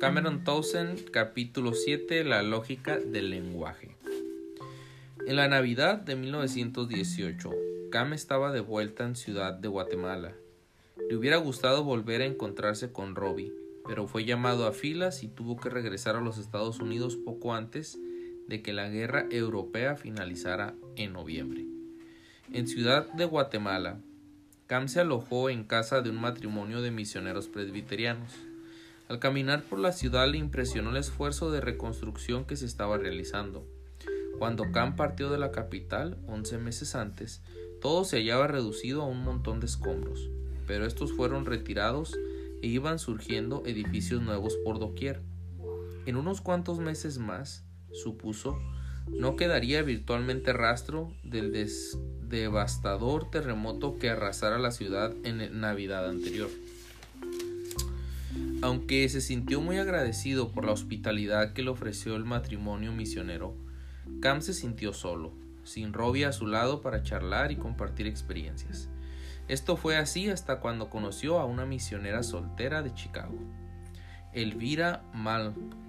Cameron Townsend, capítulo 7, La lógica del lenguaje. En la Navidad de 1918, Cam estaba de vuelta en Ciudad de Guatemala. Le hubiera gustado volver a encontrarse con Robbie, pero fue llamado a filas y tuvo que regresar a los Estados Unidos poco antes de que la guerra europea finalizara en noviembre. En Ciudad de Guatemala, Cam se alojó en casa de un matrimonio de misioneros presbiterianos. Al caminar por la ciudad le impresionó el esfuerzo de reconstrucción que se estaba realizando. Cuando Cam partió de la capital, once meses antes, todo se hallaba reducido a un montón de escombros, pero estos fueron retirados e iban surgiendo edificios nuevos por doquier. En unos cuantos meses más, supuso, no quedaría virtualmente rastro del devastador terremoto que arrasara la ciudad en Navidad anterior. Aunque se sintió muy agradecido por la hospitalidad que le ofreció el matrimonio misionero, Cam se sintió solo, sin Robbie a su lado para charlar y compartir experiencias. Esto fue así hasta cuando conoció a una misionera soltera de Chicago, Elvira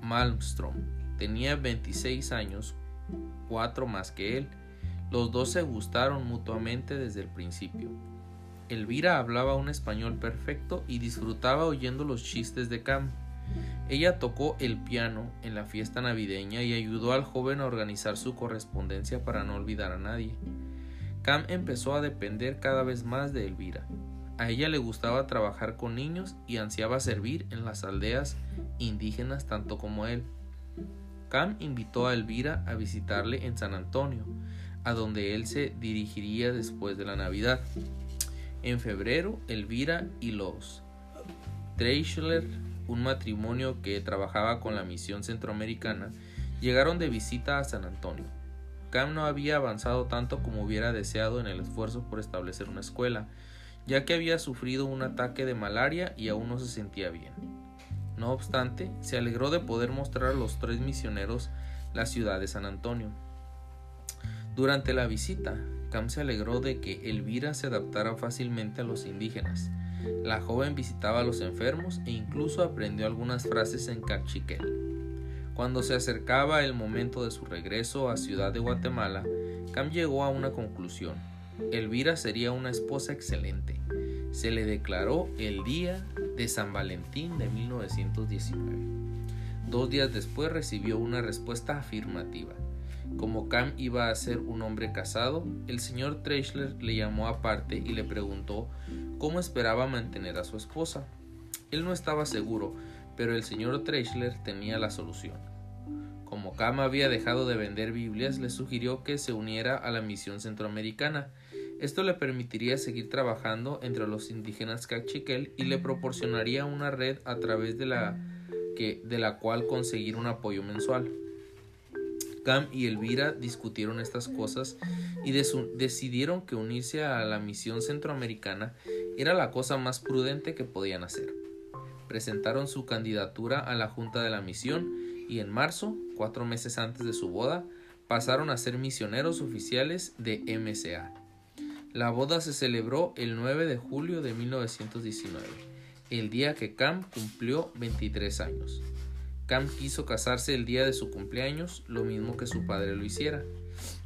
Malmstrom. Tenía 26 años, cuatro más que él. Los dos se gustaron mutuamente desde el principio. Elvira hablaba un español perfecto y disfrutaba oyendo los chistes de Cam. Ella tocó el piano en la fiesta navideña y ayudó al joven a organizar su correspondencia para no olvidar a nadie. Cam empezó a depender cada vez más de Elvira. A ella le gustaba trabajar con niños y ansiaba servir en las aldeas indígenas tanto como él. Cam invitó a Elvira a visitarle en San Antonio, a donde él se dirigiría después de la Navidad. En febrero, Elvira y los Treichler, un matrimonio que trabajaba con la misión centroamericana, llegaron de visita a San Antonio. Cam no había avanzado tanto como hubiera deseado en el esfuerzo por establecer una escuela, ya que había sufrido un ataque de malaria y aún no se sentía bien. No obstante, se alegró de poder mostrar a los tres misioneros la ciudad de San Antonio. Durante la visita, Cam se alegró de que Elvira se adaptara fácilmente a los indígenas. La joven visitaba a los enfermos e incluso aprendió algunas frases en cachiquel. Cuando se acercaba el momento de su regreso a Ciudad de Guatemala, Cam llegó a una conclusión. Elvira sería una esposa excelente. Se le declaró el día de San Valentín de 1919. Dos días después recibió una respuesta afirmativa. Como Cam iba a ser un hombre casado, el señor Treichler le llamó aparte y le preguntó cómo esperaba mantener a su esposa. Él no estaba seguro, pero el señor Treichler tenía la solución. Como Cam había dejado de vender Biblias, le sugirió que se uniera a la misión centroamericana. Esto le permitiría seguir trabajando entre los indígenas cachiquel y le proporcionaría una red a través de la, que, de la cual conseguir un apoyo mensual. Cam y Elvira discutieron estas cosas y decidieron que unirse a la misión centroamericana era la cosa más prudente que podían hacer. Presentaron su candidatura a la Junta de la Misión y en marzo, cuatro meses antes de su boda, pasaron a ser misioneros oficiales de MCA. La boda se celebró el 9 de julio de 1919, el día que Cam cumplió 23 años. Cam quiso casarse el día de su cumpleaños, lo mismo que su padre lo hiciera.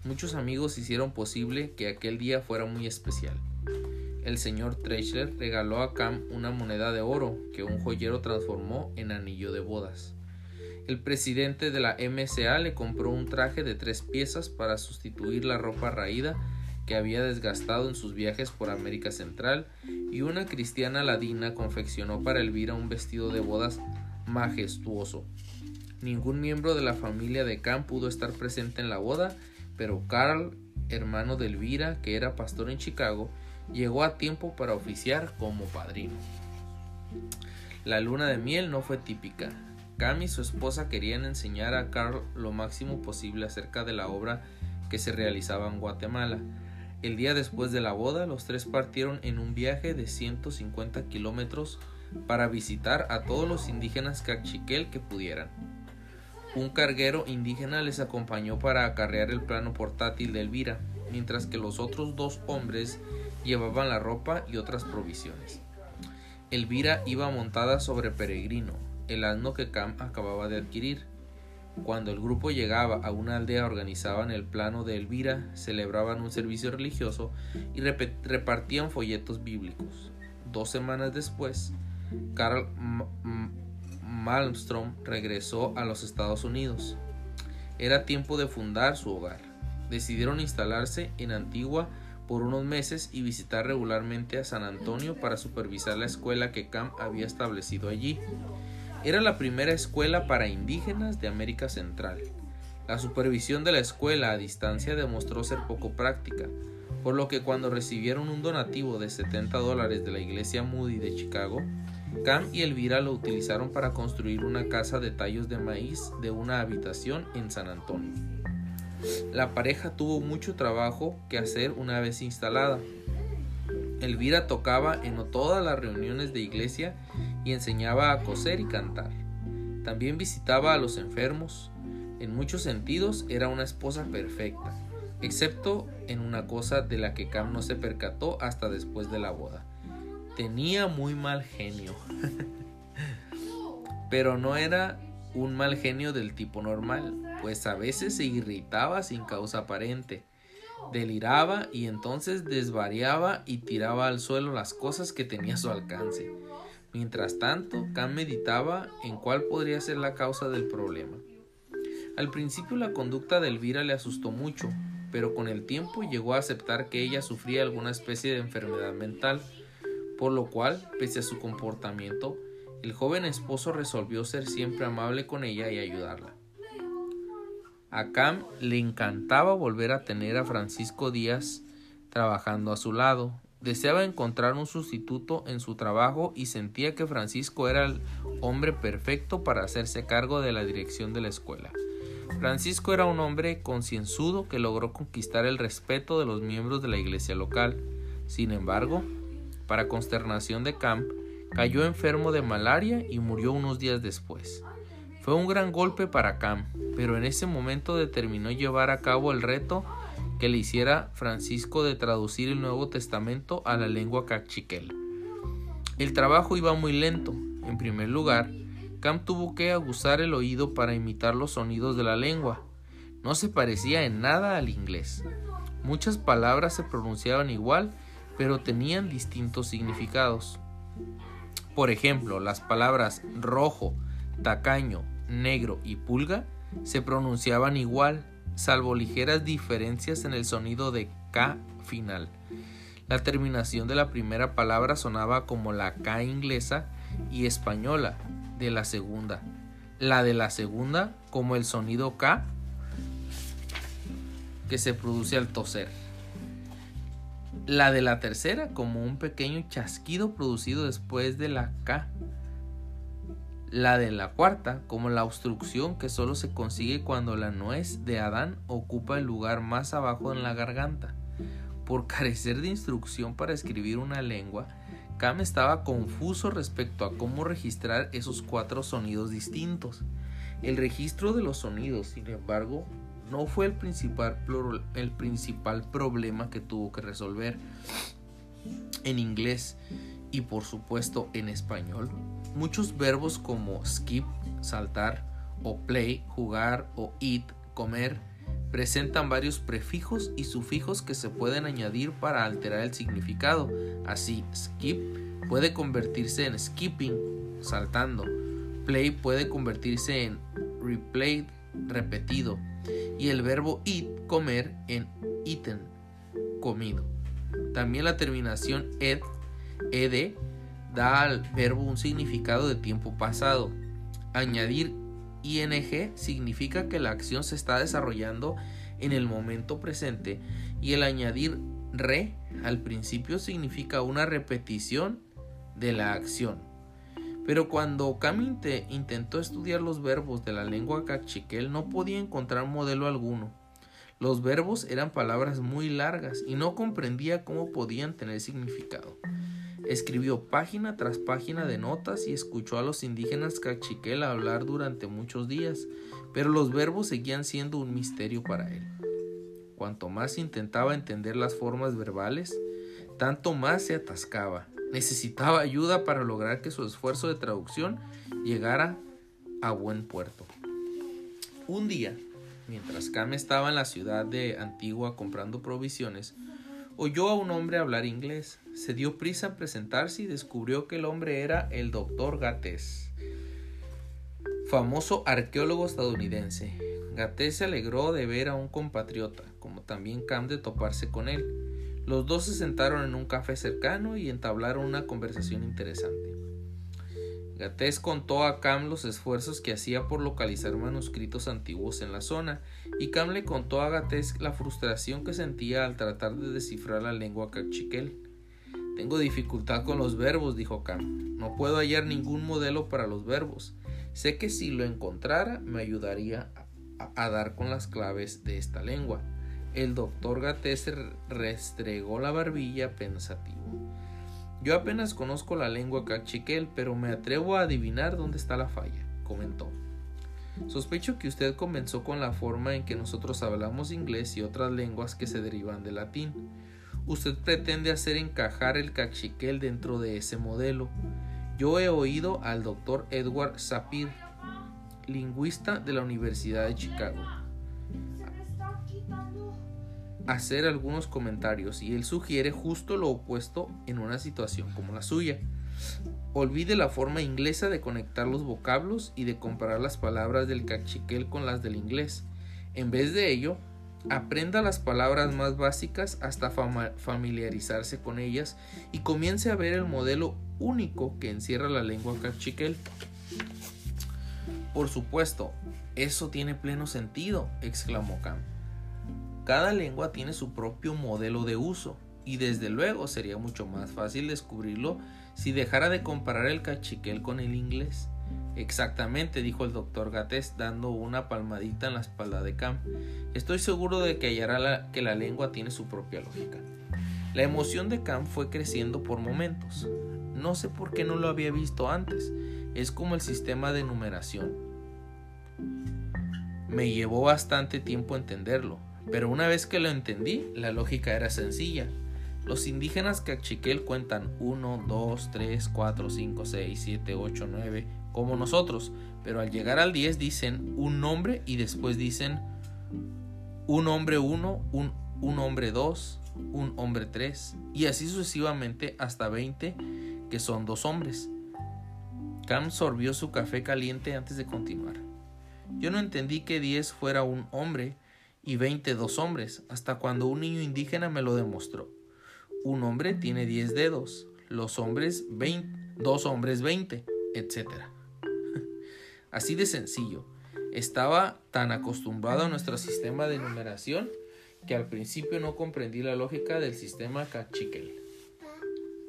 Muchos amigos hicieron posible que aquel día fuera muy especial. El señor Treichler regaló a Cam una moneda de oro que un joyero transformó en anillo de bodas. El presidente de la MCA le compró un traje de tres piezas para sustituir la ropa raída que había desgastado en sus viajes por América Central y una cristiana ladina confeccionó para Elvira un vestido de bodas majestuoso. Ningún miembro de la familia de Cam pudo estar presente en la boda, pero Carl, hermano de Elvira, que era pastor en Chicago, llegó a tiempo para oficiar como padrino. La luna de miel no fue típica. Cam y su esposa querían enseñar a Carl lo máximo posible acerca de la obra que se realizaba en Guatemala. El día después de la boda, los tres partieron en un viaje de 150 kilómetros para visitar a todos los indígenas cachiquel que pudieran. Un carguero indígena les acompañó para acarrear el plano portátil de Elvira, mientras que los otros dos hombres llevaban la ropa y otras provisiones. Elvira iba montada sobre Peregrino, el asno que Cam acababa de adquirir. Cuando el grupo llegaba a una aldea organizaban el plano de Elvira, celebraban un servicio religioso y repartían folletos bíblicos. Dos semanas después, Carl Malmstrom regresó a los Estados Unidos. Era tiempo de fundar su hogar. Decidieron instalarse en Antigua por unos meses y visitar regularmente a San Antonio para supervisar la escuela que Cam había establecido allí. Era la primera escuela para indígenas de América Central. La supervisión de la escuela a distancia demostró ser poco práctica, por lo que cuando recibieron un donativo de 70 dólares de la iglesia Moody de Chicago, Cam y Elvira lo utilizaron para construir una casa de tallos de maíz de una habitación en San Antonio. La pareja tuvo mucho trabajo que hacer una vez instalada. Elvira tocaba en todas las reuniones de iglesia y enseñaba a coser y cantar. También visitaba a los enfermos. En muchos sentidos era una esposa perfecta, excepto en una cosa de la que Cam no se percató hasta después de la boda. Tenía muy mal genio. Pero no era un mal genio del tipo normal, pues a veces se irritaba sin causa aparente, deliraba y entonces desvariaba y tiraba al suelo las cosas que tenía a su alcance. Mientras tanto, Cam meditaba en cuál podría ser la causa del problema. Al principio la conducta de Elvira le asustó mucho, pero con el tiempo llegó a aceptar que ella sufría alguna especie de enfermedad mental por lo cual, pese a su comportamiento, el joven esposo resolvió ser siempre amable con ella y ayudarla. A Cam le encantaba volver a tener a Francisco Díaz trabajando a su lado. Deseaba encontrar un sustituto en su trabajo y sentía que Francisco era el hombre perfecto para hacerse cargo de la dirección de la escuela. Francisco era un hombre concienzudo que logró conquistar el respeto de los miembros de la iglesia local. Sin embargo, para consternación de Camp, cayó enfermo de malaria y murió unos días después. Fue un gran golpe para Camp, pero en ese momento determinó llevar a cabo el reto que le hiciera Francisco de traducir el Nuevo Testamento a la lengua cachiquel. El trabajo iba muy lento. En primer lugar, Camp tuvo que aguzar el oído para imitar los sonidos de la lengua. No se parecía en nada al inglés. Muchas palabras se pronunciaban igual pero tenían distintos significados. Por ejemplo, las palabras rojo, tacaño, negro y pulga se pronunciaban igual, salvo ligeras diferencias en el sonido de K final. La terminación de la primera palabra sonaba como la K inglesa y española de la segunda. La de la segunda como el sonido K que se produce al toser. La de la tercera como un pequeño chasquido producido después de la K. La de la cuarta como la obstrucción que solo se consigue cuando la nuez de Adán ocupa el lugar más abajo en la garganta. Por carecer de instrucción para escribir una lengua, Cam estaba confuso respecto a cómo registrar esos cuatro sonidos distintos. El registro de los sonidos, sin embargo, no fue el principal, el principal problema que tuvo que resolver en inglés y por supuesto en español. Muchos verbos como skip, saltar, o play, jugar, o eat, comer, presentan varios prefijos y sufijos que se pueden añadir para alterar el significado. Así, skip puede convertirse en skipping, saltando. Play puede convertirse en replayed, repetido y el verbo eat, comer, en eaten, comido. También la terminación ed, ed, da al verbo un significado de tiempo pasado. Añadir ing significa que la acción se está desarrollando en el momento presente y el añadir re al principio significa una repetición de la acción. Pero cuando Caminte intentó estudiar los verbos de la lengua cachiquel no podía encontrar modelo alguno. Los verbos eran palabras muy largas y no comprendía cómo podían tener significado. Escribió página tras página de notas y escuchó a los indígenas cachiquel hablar durante muchos días, pero los verbos seguían siendo un misterio para él. Cuanto más intentaba entender las formas verbales, tanto más se atascaba Necesitaba ayuda para lograr que su esfuerzo de traducción llegara a buen puerto. Un día, mientras Cam estaba en la ciudad de Antigua comprando provisiones, oyó a un hombre hablar inglés. Se dio prisa en presentarse y descubrió que el hombre era el doctor Gates, famoso arqueólogo estadounidense. Gates se alegró de ver a un compatriota, como también Cam de toparse con él. Los dos se sentaron en un café cercano y entablaron una conversación interesante. Gates contó a Cam los esfuerzos que hacía por localizar manuscritos antiguos en la zona, y Cam le contó a Gates la frustración que sentía al tratar de descifrar la lengua cachiquel. Tengo dificultad con los verbos, dijo Cam. No puedo hallar ningún modelo para los verbos. Sé que si lo encontrara me ayudaría a, dar con las claves de esta lengua. El doctor Gates restregó la barbilla pensativo. Yo apenas conozco la lengua cachiquel, pero me atrevo a adivinar dónde está la falla, comentó. Sospecho que usted comenzó con la forma en que nosotros hablamos inglés y otras lenguas que se derivan del latín. Usted pretende hacer encajar el cachiquel dentro de ese modelo. Yo he oído al doctor Edward Sapir, lingüista de la Universidad de Chicago, hacer algunos comentarios y él sugiere justo lo opuesto en una situación como la suya. Olvide la forma inglesa de conectar los vocablos y de comparar las palabras del cachiquel con las del inglés. En vez de ello, aprenda las palabras más básicas hasta familiarizarse con ellas y comience a ver el modelo único que encierra la lengua cachiquel. Por supuesto, eso tiene pleno sentido, exclamó Cam. Cada lengua tiene su propio modelo de uso y desde luego sería mucho más fácil descubrirlo si dejara de comparar el cachiquel con el inglés. Exactamente, dijo el doctor Gates dando una palmadita en la espalda de Cam. Estoy seguro de que hallará que la lengua tiene su propia lógica. La emoción de Cam fue creciendo por momentos. No sé por qué no lo había visto antes. Es como el sistema de numeración. Me llevó bastante tiempo entenderlo, pero una vez que lo entendí, la lógica era sencilla. Los indígenas cachiquel cuentan 1, 2, 3, 4, 5, 6, 7, 8, 9, como nosotros, pero al llegar al 10 dicen un nombre y después dicen un hombre 1, un, un hombre 2, un hombre 3 y así sucesivamente hasta 20 que son dos hombres. Cam sorbió su café caliente antes de continuar. Yo no entendí que 10 fuera un hombre y 20 dos hombres, hasta cuando un niño indígena me lo demostró. Un hombre tiene 10 dedos, los hombres 20, dos hombres 20, etc. Así de sencillo. Estaba tan acostumbrado a nuestro sistema de numeración que al principio no comprendí la lógica del sistema cachiquel.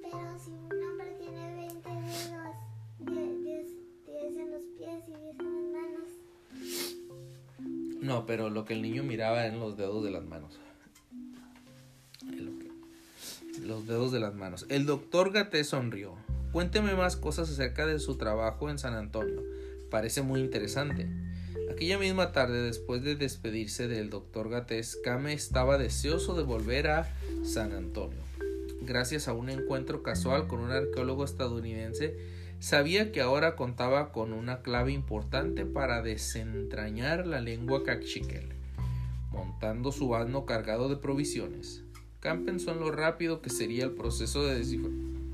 Pero No, pero lo que el niño miraba eran los dedos de las manos. Los dedos de las manos. El doctor Gaté sonrió. Cuénteme más cosas acerca de su trabajo en San Antonio. Parece muy interesante. Aquella misma tarde, después de despedirse del doctor Gatés, Kame estaba deseoso de volver a San Antonio. Gracias a un encuentro casual con un arqueólogo estadounidense, sabía que ahora contaba con una clave importante para desentrañar la lengua cachiquel. Montando su asno cargado de provisiones, Cam pensó en lo rápido que sería el proceso de descifrar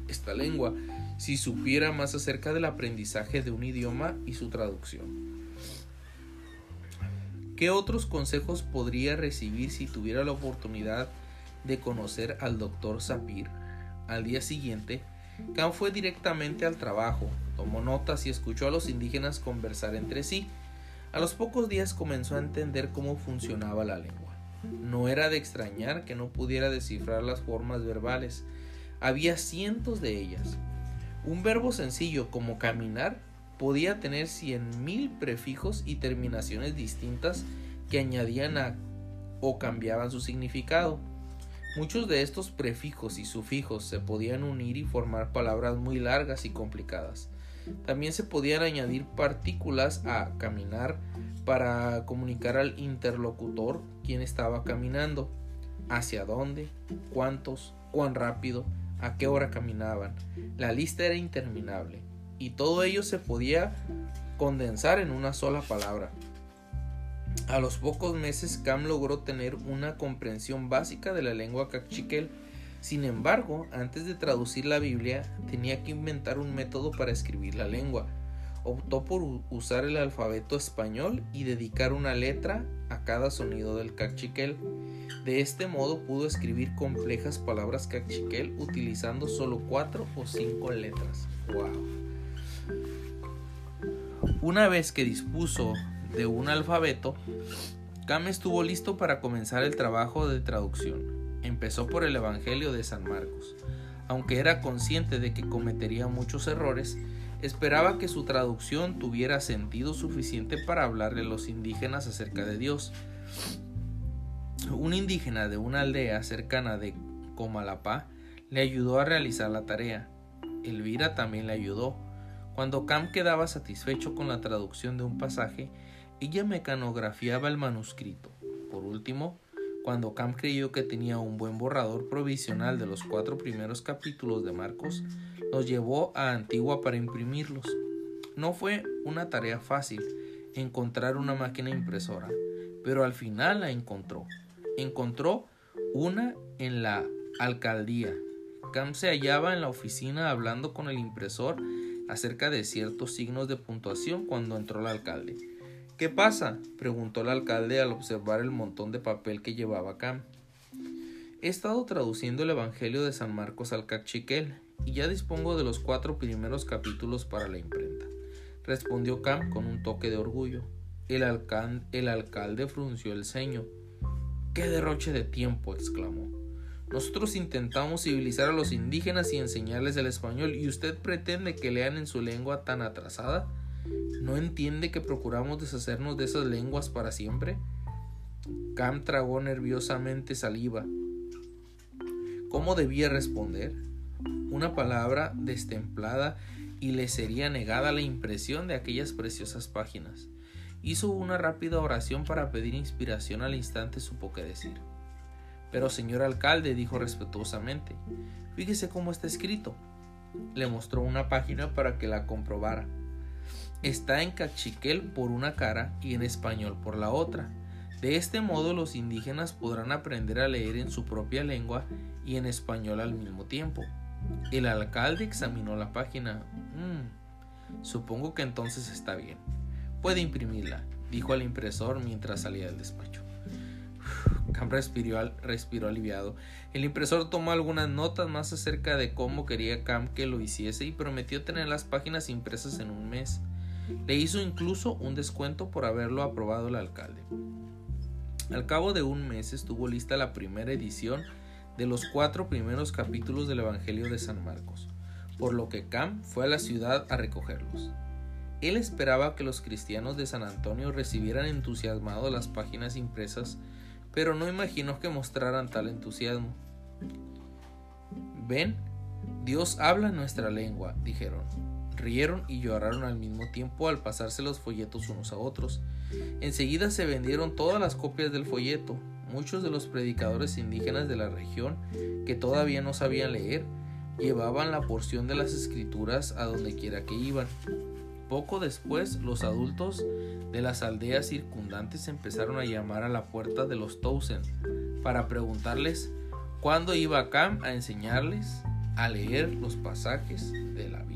esta lengua si supiera más acerca del aprendizaje de un idioma y su traducción. ¿Qué otros consejos podría recibir si tuviera la oportunidad de conocer al doctor Sapir? Al día siguiente, Cam fue directamente al trabajo, tomó notas y escuchó a los indígenas conversar entre sí. A los pocos días comenzó a entender cómo funcionaba la lengua. No era de extrañar que no pudiera descifrar las formas verbales. Había cientos de ellas. Un verbo sencillo como caminar podía tener cien mil prefijos y terminaciones distintas que añadían a o cambiaban su significado. Muchos de estos prefijos y sufijos se podían unir y formar palabras muy largas y complicadas. También se podían añadir partículas a caminar para comunicar al interlocutor quién estaba caminando, hacia dónde, cuántos, cuán rápido, a qué hora caminaban. La lista era interminable. y todo ello se podía condensar en una sola palabra. A los pocos meses Cam logró tener una comprensión básica de la lengua cachiquel. Sin embargo, antes de traducir la Biblia, tenía que inventar un método para escribir la lengua. Optó por usar el alfabeto español y dedicar una letra a cada sonido del cachiquel. De este modo pudo escribir complejas palabras cachiquel utilizando solo cuatro o cinco letras. ¡Wow! Una vez que dispuso de un alfabeto, Cam estuvo listo para comenzar el trabajo de traducción. Empezó por el Evangelio de San Marcos. Aunque era consciente de que cometería muchos errores, esperaba que su traducción tuviera sentido suficiente para hablarle a los indígenas acerca de Dios. Un indígena de una aldea cercana de Comalapá le ayudó a realizar la tarea. Elvira también le ayudó. Cuando Cam quedaba satisfecho con la traducción de un pasaje, ella mecanografiaba el manuscrito. Por último, cuando Cam creyó que tenía un buen borrador provisional de los cuatro primeros capítulos de Marcos, los llevó a Antigua para imprimirlos. No fue una tarea fácil encontrar una máquina impresora, pero al final la encontró. Encontró una en la alcaldía. Cam se hallaba en la oficina hablando con el impresor acerca de ciertos signos de puntuación cuando entró el alcalde. ¿Qué pasa? preguntó el alcalde al observar el montón de papel que llevaba Cam. He estado traduciendo el Evangelio de San Marcos al cachiquel y ya dispongo de los cuatro primeros capítulos para la imprenta, respondió Cam con un toque de orgullo. El, el alcalde frunció el ceño. ¡Qué derroche de tiempo! exclamó. Nosotros intentamos civilizar a los indígenas y enseñarles el español y usted pretende que lean en su lengua tan atrasada. ¿No entiende que procuramos deshacernos de esas lenguas para siempre? Cam tragó nerviosamente saliva. ¿Cómo debía responder? Una palabra destemplada y le sería negada la impresión de aquellas preciosas páginas. Hizo una rápida oración para pedir inspiración al instante supo qué decir. Pero señor alcalde, dijo respetuosamente, fíjese cómo está escrito. Le mostró una página para que la comprobara. Está en cachiquel por una cara y en español por la otra. De este modo los indígenas podrán aprender a leer en su propia lengua y en español al mismo tiempo. El alcalde examinó la página. Mm, supongo que entonces está bien. Puede imprimirla, dijo al impresor mientras salía del despacho. Cam respiró, respiró, aliviado. El impresor tomó algunas notas más acerca de cómo quería Cam que lo hiciese y prometió tener las páginas impresas en un mes. Le hizo incluso un descuento por haberlo aprobado el alcalde. Al cabo de un mes estuvo lista la primera edición de los cuatro primeros capítulos del Evangelio de San Marcos, por lo que Cam fue a la ciudad a recogerlos. Él esperaba que los cristianos de San Antonio recibieran entusiasmados las páginas impresas, pero no imaginó que mostraran tal entusiasmo. Ven, Dios habla nuestra lengua, dijeron rieron y lloraron al mismo tiempo al pasarse los folletos unos a otros. Enseguida se vendieron todas las copias del folleto. Muchos de los predicadores indígenas de la región, que todavía no sabían leer, llevaban la porción de las escrituras a donde quiera que iban. Poco después, los adultos de las aldeas circundantes empezaron a llamar a la puerta de los Towson para preguntarles cuándo iba Cam a enseñarles a leer los pasajes de la Biblia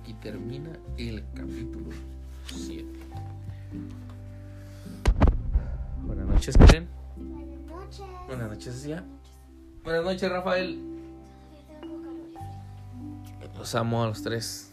aquí termina el capítulo 7. Buenas noches, Karen. Buenas noches. Buenas noches, ya. Buenas noches, Rafael. Los amo a los tres.